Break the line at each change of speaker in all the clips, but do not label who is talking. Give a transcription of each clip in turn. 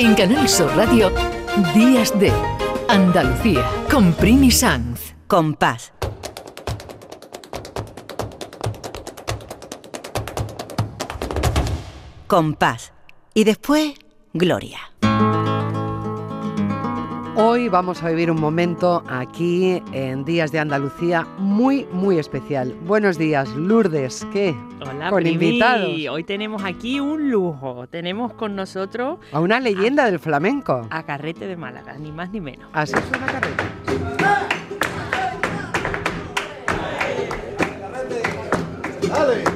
En Canal Sur Radio, Días de Andalucía, con Primi Sanz.
Compás. Compás. Y después, Gloria.
Hoy vamos a vivir un momento aquí en Días de Andalucía muy, muy especial. Buenos días, Lourdes. ¿Qué?
Hola,
Con
Primi.
invitados.
Hoy tenemos aquí un lujo. Tenemos con nosotros
A una leyenda del flamenco.
a Carrete de Málaga, ni más ni menos.
Así suena carreta.
Bueno,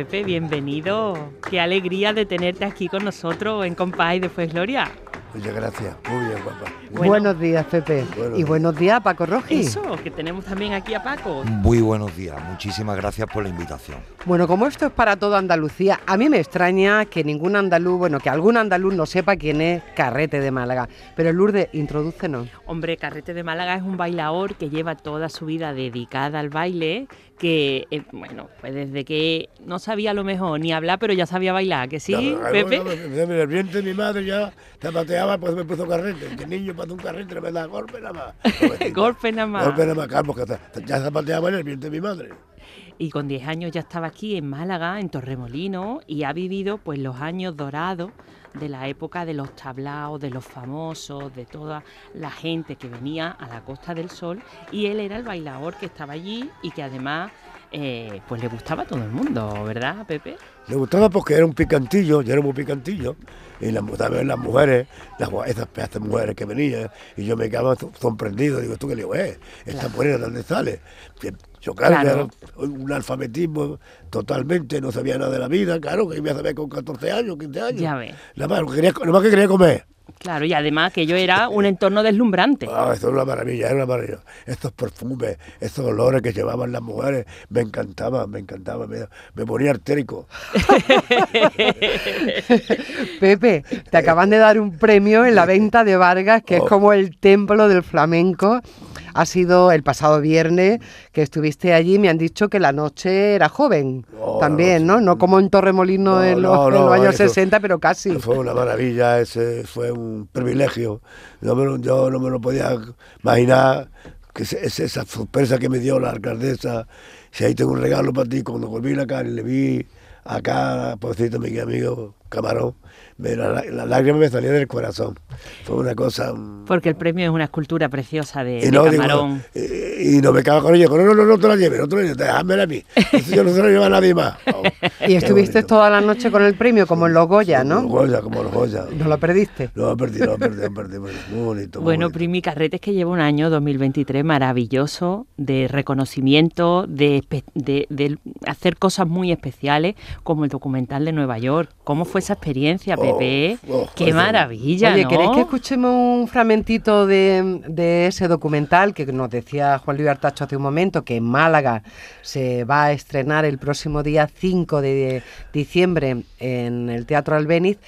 Pepe, bienvenido. Qué alegría de tenerte aquí con nosotros en Compás y después Gloria.
Muchas gracias. Muy bien, papá.
Bueno.
Buenos días, Pepe.
Buenos
y
días.
buenos días, Paco Roji.
Eso, que tenemos también aquí a Paco.
Muy buenos días, muchísimas gracias por la invitación.
Bueno, como esto es para toda Andalucía, a mí me extraña que ningún andaluz, bueno, que algún andaluz no sepa quién es Carrete de Málaga. Pero Lourdes, introdúcenos.
Hombre, Carrete de Málaga es un bailador que lleva toda su vida dedicada al baile, que, eh, bueno, pues desde que no sabía a lo mejor ni hablar, pero ya sabía bailar, ¿que sí,
Ya,
Pepe?
bueno, el vientre de mi madre ya te pateaba, pues me puso carrete. Que niño para un carrete me da golpe nada más.
Golpe nada más.
Golpe nada más, Carlos, que ya se pateaba en el vientre de mi madre.
y con 10 años ya estaba aquí en Málaga, en Torremolino, y ha vivido pues los años dorados de la época de los tablaos, de los famosos, de toda la gente que venía a la Costa del Sol, y él era el bailador que estaba allí y que además eh, pues le gustaba a todo el mundo, ¿verdad, Pepe?
Le gustaba porque era un picantillo, yo era muy picantillo. Y las, también las mujeres, las, esas pedazos de mujeres que venían, y yo me quedaba so- sorprendido. Digo, ¿tú qué le digo? Eh, esta morena, ¿de dónde sale? Yo, claro,
Claro.
era un alfabetismo totalmente, no sabía nada de la vida, claro, que iba a saber con 14 años, 15 años.
Ya ves.
Nada más, quería, nada más que quería comer.
Claro, y además que yo era un entorno deslumbrante.
Ah, esto es una maravilla, era una maravilla. Estos perfumes, estos olores que llevaban las mujeres, me encantaban, me encantaban, me, me ponía artérico.
Pepe, te acaban de dar un premio en la venta de Vargas, que es
Oh.
como el templo del flamenco. Ha sido el pasado viernes que estuviste allí. Me han dicho que la noche era joven
Oh,
también,
la
¿no? No como en Torremolino
No,
en, los,
no,
en los años
eso-
60, pero casi.
Fue una maravilla, ese fue un privilegio. Yo, me lo- yo no me lo podía imaginar, que es, es esa sorpresa que me dio la alcaldesa. Si ahí tengo un regalo para ti, cuando volví a acá y le vi acá, pobrecito mi amigo Camarón, me, la, la lágrima me salía del corazón. Fue una cosa... mm,
Porque el premio es una escultura preciosa de,
y no,
camarón.
eh, y no me cago con ella, digo, no, no, no, no te la lleves, no te la lleves, déjamela a mí. Eso yo no se lo llevo a nadie más. Oh,
Y estuviste
bonito.
toda la noche con el premio, como en los Goya,
Como los
¿no?
Goya, como los Goya.
No lo perdiste.
No, perdí, no, perdí, no, perdí, muy bonito. muy
Bueno,
bonito.
Primi Carretes que lleva un año 2023 maravilloso de reconocimiento, de, espe- de- de hacer cosas muy especiales como el documental de Nueva York. ¿Cómo fue esa experiencia,
Oh,
Pepe?
oh,
¡Qué maravilla,
Oye,
¿no?
¿queréis que escuchemos un fragmentito de, de ese documental que nos decía Juan Luis Artacho hace un momento, que en Málaga se va a estrenar el próximo día 5 de diciembre en el Teatro Albéniz?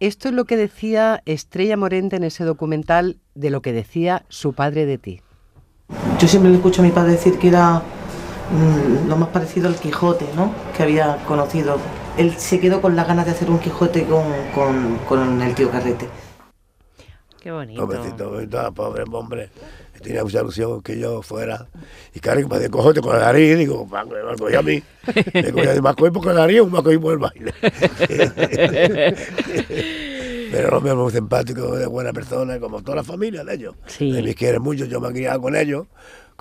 Esto es lo que decía Estrella Morente en ese documental de lo que decía su padre de ti.
Yo siempre le escucho a mi padre decir que era mm, lo más parecido al Quijote, ¿no? Que había conocido. Él se quedó con las ganas de hacer un Quijote con, con- con el tío Carrete.
Qué bonito.
Pobrecito, pobrecito, pobre hombre. Tenía mucha ilusión que yo fuera. Y claro, que me dio cojote con la nariz. Digo, "Va, me va a mí. Me cogía de más coger por la nariz o me cogí por el baile. Pero hombre es muy simpático, de buena persona, como toda la familia de ellos.
Sí.
De mí quiere mucho, yo me he criado con ellos,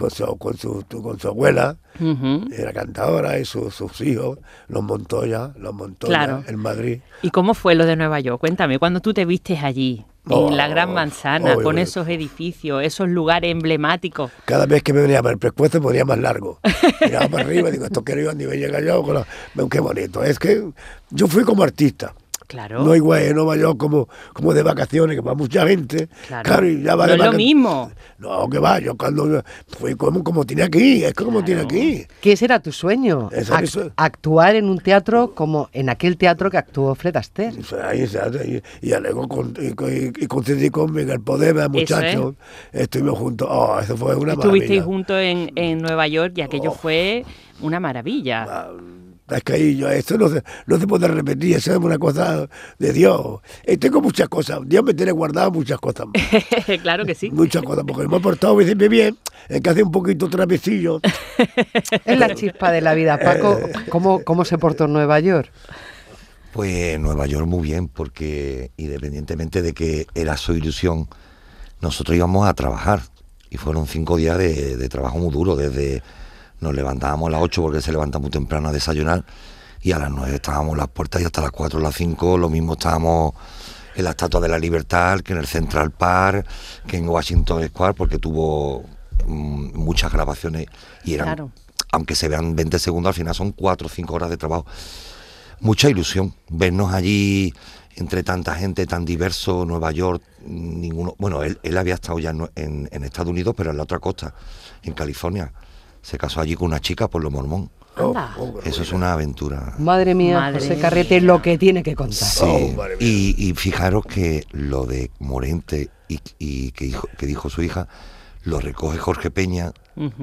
con su, con su, con su abuela,
Ujú.
era cantadora, y su- sus hijos, los Montoya, los Montoya,
Claro.
en Madrid.
¿Y cómo fue lo de Nueva York? Cuéntame, cuando tú te vistes allí,
Oh,
en la Gran Manzana,
oh,
con
oh.
esos edificios, esos lugares emblemáticos.
Cada vez que me venía el pescuezo me ponía más largo. Miraba para arriba y digo, esto quiero yo a nivel llega yo. Con la... Qué bonito. Es que yo fui como artista.
Claro.
No igual en Nueva York como, como de vacaciones, que va mucha gente.
Claro.
y ya va
No es lo mismo.
No, que va, yo cuando fui como, como tiene aquí, es como tiene aquí.
Que ese era tu sueño,
Ese era mi
ac-
sueño.
actuar en un teatro como en aquel teatro que actuó Fred Astaire.
Ahí, ¿sabes? y, y luego con, y, y, y coincidí con Miguel Podema, muchachos. Estuvimos juntos. Oh, eso fue una
Estuvisteis
maravilla.
juntos en, en Nueva York y aquello
Oh.
fue una maravilla.
Ah, Es que ahí yo, esto no se, no se puede repetir, eso es una cosa de Dios. Eh, tengo muchas cosas, Dios me tiene guardado muchas cosas.
claro que sí.
muchas cosas, porque me he portado siempre bien, es que hace un poquito traviesillo.
Es la chispa de la vida. Paco,
Eh.
¿cómo, cómo se portó en Nueva York?
Pues Nueva York muy bien, porque independientemente de que era su ilusión, nosotros íbamos a trabajar. Y fueron cinco días de, de trabajo muy duro, desde nos levantábamos a las 8 porque se levanta muy temprano a desayunar y a las 9 estábamos en las puertas y hasta las 4 o las 5 lo mismo estábamos en la Estatua de la Libertad, que en el Central Park, que en Washington Square, porque tuvo mm, muchas grabaciones y eran,
Claro.
aunque se vean 20 segundos, al final son 4 o 5 horas de trabajo mucha ilusión vernos allí entre tanta gente tan diverso, Nueva York, ninguno, bueno, él, él había estado ya en, en- en Estados Unidos, pero en la otra costa, en California. Se casó allí con una chica por lo mormón.
Anda.
Eso es una aventura.
Madre mía,
Madre
José Carrete, lo que tiene que contar.
Sí,
Oh,
y, y fijaros que lo de Morente y, y que, dijo, que dijo su hija, lo recoge Jorge Peña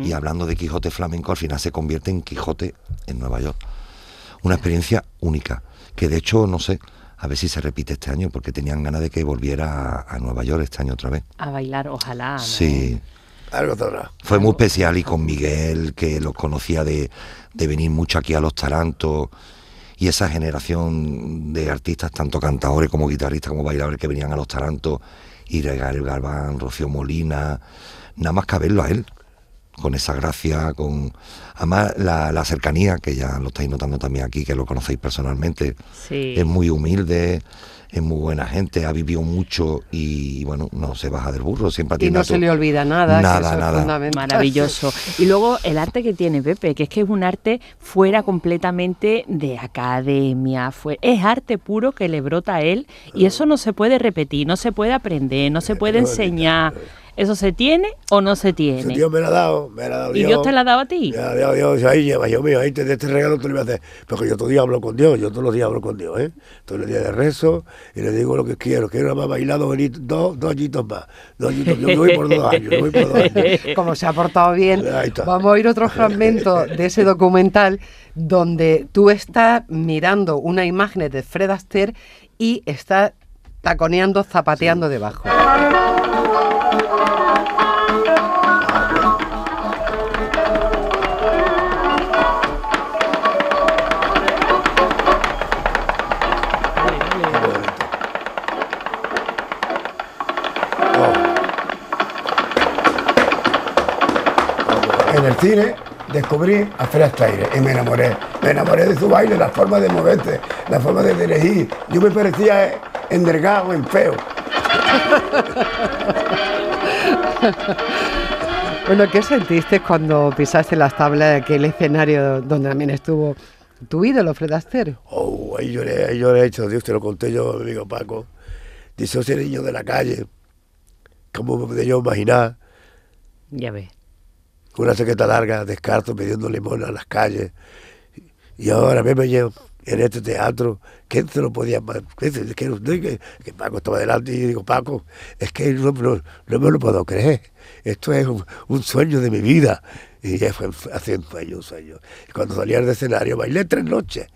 y hablando de Quijote flamenco, al final se convierte en Quijote en Nueva York. Una experiencia única, que de hecho, no sé, a ver si se repite este año, porque tenían ganas de que volviera a, a Nueva York este año otra vez.
A bailar, ojalá. ¿no?
Sí,
Algo sabrá.
fue muy especial y con Miguel, que los conocía de, de venir mucho aquí a los Tarantos, y esa generación de artistas, tanto cantadores como guitarristas como bailadores que venían a los Tarantos, y Gabriel Galván, Rocío Molina, nada más que verlo a él, con esa gracia, con además la, la cercanía, que ya lo estáis notando también aquí, que lo conocéis personalmente,
Sí.
es muy humilde, es muy buena gente, ha vivido mucho y bueno, no se baja del burro, siempre
Y no
a
se le olvida nada. que
Nada,
eso es
nada.
fundamental.
Maravilloso. Y luego el arte que tiene Pepe, que es que es un arte fuera completamente de academia, fue, es arte puro que le brota a él y eso no se puede repetir, no se puede aprender, no se puede enseñar. ¿Eso se tiene o no se
Ese
tiene?
Dios me la ha dado, me la ha dado
¿Y Dios te la ha dado a ti?
Ya, Dios, Dios, ahí lleva, yo mío, ahí te de este regalo te lo voy a hacer. Porque yo todo el día hablo con Dios, yo todos los días hablo con Dios, ¿eh? Todos los días de rezo y le digo lo que quiero. Quiero más bailar dos, dos, dos añitos más. Dos añitos, yo me voy por dos años, yo voy por dos años.
Como se ha portado bien, vamos a oír otro fragmento de ese documental donde tú estás mirando una imagen de Fred Astaire y estás taconeando, zapateando debajo.
El cine descubrí a Fred Astaire y me enamoré. Me enamoré de su baile, la forma de moverse, la forma de dirigir. Yo me parecía endergado, en feo.
Bueno, ¿qué sentiste cuando pisaste las tablas de aquel escenario donde también estuvo tu ídolo, Fred Astaire?
Oh, ahí lloré, ahí lloré, hecho, Dios te lo conté yo mi amigo Paco. Dice, ese niño de la calle, ¿cómo me podía yo imaginar
Ya ves.
Una chaqueta larga, descarto, pidiendo limón a las calles? Y ahora me yo en este teatro, ¿quién se lo podía que, que- que Paco estaba delante y digo, Paco, es que no, no- no me lo puedo creer. Esto es un, un sueño de mi vida. Y ya fue hace un sueño, un sueño. Y cuando salí al escenario, bailé tres noches,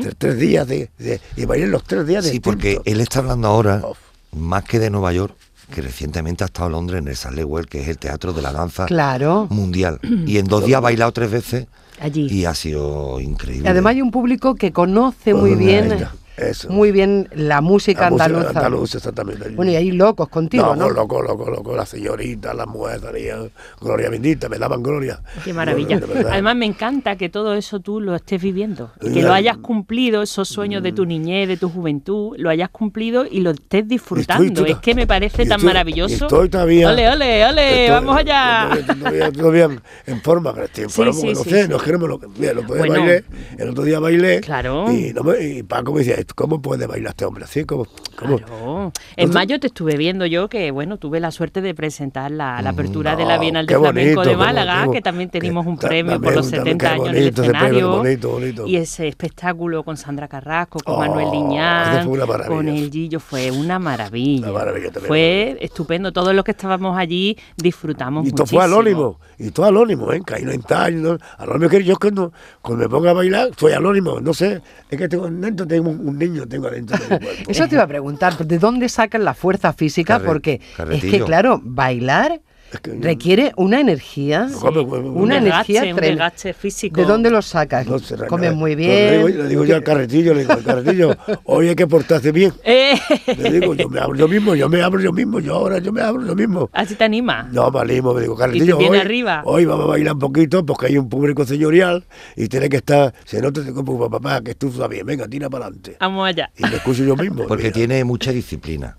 tres, tres días de, de- y bailé los tres días de
Sí, porque él está hablando ahora,
Uf.
más que de Nueva York, que recientemente ha estado en Londres en el Sallewell, que es el teatro de la danza
Claro.
mundial. Y en dos días ha bailado tres veces
Allí.
y ha sido increíble.
Y además hay un público que conoce muy bien,
eso.
muy bien la música
La música
andaluza.
andaluza, exactamente.
Bueno, y ahí locos contigo,
no,
¿no?
loco, loco, loco, la señorita, la mujer, salían, gloria bendita, me daban gloria.
Qué maravilla. Además me encanta que todo eso tú lo estés viviendo, que lo hayas cumplido, esos sueños de
Mm.
tu niñez, de tu juventud, lo hayas cumplido y lo estés disfrutando.
Estoy-
es que me parece tan maravilloso.
estoy todavía-
Ole, ole, ole,
Estoy-
vamos allá.
Estoy todavía, todavía en- forma, pero estoy en
Sí,
forma
sí,
porque no
sí,
sé,
sí.
no es que no me lo. Mira, el otro día
Bueno.
bailé, el otro día bailé.
Claro.
Y, no me- y Paco me decía, ¿cómo puede bailar este hombre así? ¿Cómo?
Claro. En mayo te estuve viendo yo que, bueno, tuve la suerte de presentar la, la apertura de la
no,
Bienal de Flamenco
bonito,
de Málaga,
bonito,
que también tenimos un premio por los
también
70
qué
años en el
bonito ese premio,
escenario.
bonito, bonito.
Y ese espectáculo con Sandra Carrasco, con
Oh,
Manuel Liñán, con el Gillo, fue una maravilla.
Una maravilla también.
fue estupendo. Todos los que estábamos allí disfrutamos
Y todo
muchísimo.
fue anónimo, y todo anónimo, ¿eh? Que no está, no, anónimo que yo cuando, cuando me ponga a bailar, soy anónimo, no sé, es que tengo dentro tengo un, un niño, tengo adentro de mi cuerpo.
Eso te iba a preguntar, ¿de dónde sacan la fuerza física?
Carre-
Porque es que, claro, bailar
Es que-
requiere una energía,
pues,
Un
una energía
desgaste, un físico.
¿De dónde lo sacas?
No sé,
Comes
no,
muy bien.
Le digo, le digo yo al carretillo, le digo al carretillo, hoy hay que portarse bien.
Eh,
Le digo, yo me abro yo mismo, yo me abro yo mismo, yo ahora yo me abro yo mismo.
Así te anima.
No, me animo, me digo, carretillo,
viene
hoy,
arriba?
hoy vamos a bailar un poquito porque hay un público señorial y tiene que estar, se nota como papá, que tú bien, venga, tira para adelante.
Vamos allá.
Y me escucho yo mismo.
Porque
mira.
tiene mucha disciplina.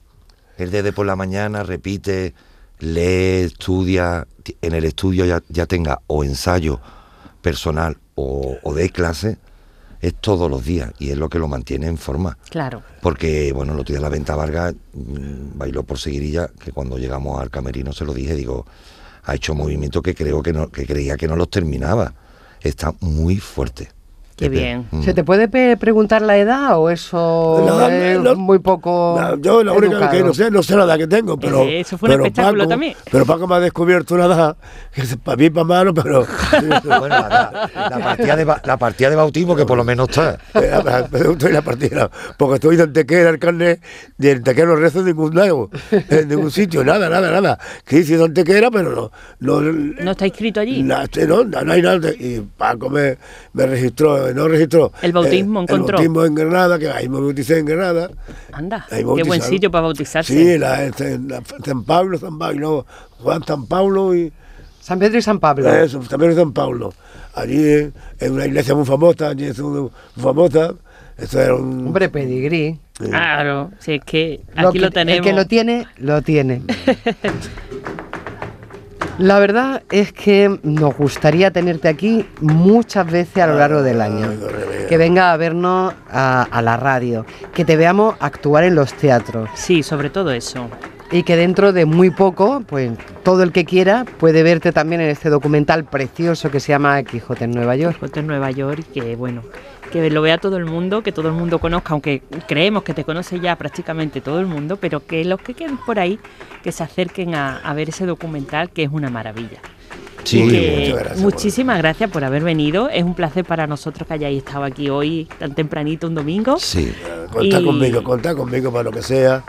Él desde por la mañana repite, lee, estudia, en el estudio ya, ya tenga o ensayo personal o, o de clase, es todos los días y es lo que lo mantiene en forma.
Claro.
Porque, bueno, el otro día la Venta Vargas mm, bailó por seguirilla, que cuando llegamos al camerino se lo dije, digo, ha hecho movimientos que creo que no, que creía que no los terminaba. Está muy fuerte.
Qué bien.
Mm.
¿Se te puede preguntar la edad o eso
No,
es
no,
muy poco
No, yo la única que no sé, no sé la edad que tengo, pero.
Eh, eso fue un
pero
espectáculo
Paco-
también.
Pero Paco me ha descubierto una edad, que es para mí, para malo, pero.
Bueno, la, la partida de, ba- la partida de bautismo que por lo menos está.
Estoy en la partida, porque estoy de Antequera, el carnet, de Antequera no rezo en ningún lado, en ningún sitio, nada, nada, nada. Que hice de Antequera, pero no. No,
¿No está inscrito allí?
Este, no, no, no hay nada. Y Paco me, me registró, no registró.
El bautismo
eh,
encontró.
El bautismo en Granada, que ahí me bauticé en Granada.
Anda,
Ahí
qué buen sitio para bautizarse.
Sí, la, este, la- San Pablo, San Pablo, no, Juan San Pablo y
San Pedro y San Pablo.
eso, también es San Pablo. Allí eh, en una iglesia muy famosa, allí es muy famosa. Eso era un.
Hombre, pedigrí.
Claro, si es que
Lo
aquí
que-
lo tenemos.
El que lo tiene, lo tiene. La verdad es que nos gustaría tenerte aquí muchas veces a lo largo del año. Que venga a vernos a, a la radio, que te veamos actuar en los teatros
Sí, sobre todo eso.
Y que dentro de muy poco, pues todo el que quiera puede verte también en este documental precioso que se llama Quijote en Nueva York.
Quijote en Nueva York que bueno, que lo vea todo el mundo, que todo el mundo conozca, aunque creemos que te conoce ya prácticamente todo el mundo, pero que los que queden por ahí, que se acerquen a, a ver ese documental, que es una maravilla.
Sí,
que
muchas gracias,
muchísimas gracias por haber venido. Es un placer para nosotros que hayáis estado aquí hoy tan tempranito un domingo.
sí.
Contá
Y-
conmigo, contá conmigo para lo que sea,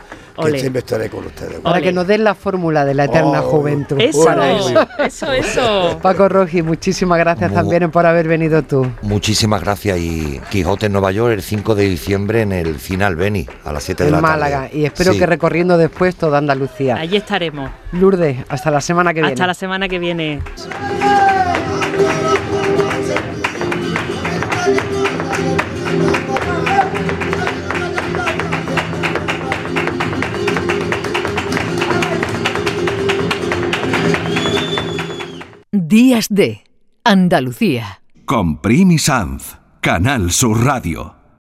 Ole.
siempre estaré con ustedes.
Para
Ole.
que nos den la fórmula de la eterna
Oh,
juventud.
Eso,
Para eso.
eso, eso.
Paco Roji, muchísimas gracias
Mu-
también por haber venido tú.
Muchísimas gracias y Quijote en Nueva York el 5 de diciembre en el Cine Albeni a las 7 de
en
la tarde.
Málaga y espero
Sí.
que recorriendo después toda Andalucía.
Allí estaremos.
Lourdes, hasta la semana que viene.
Hasta la semana que viene.
Días de Andalucía.
Con Primi Sanz, Canal Sur Radio.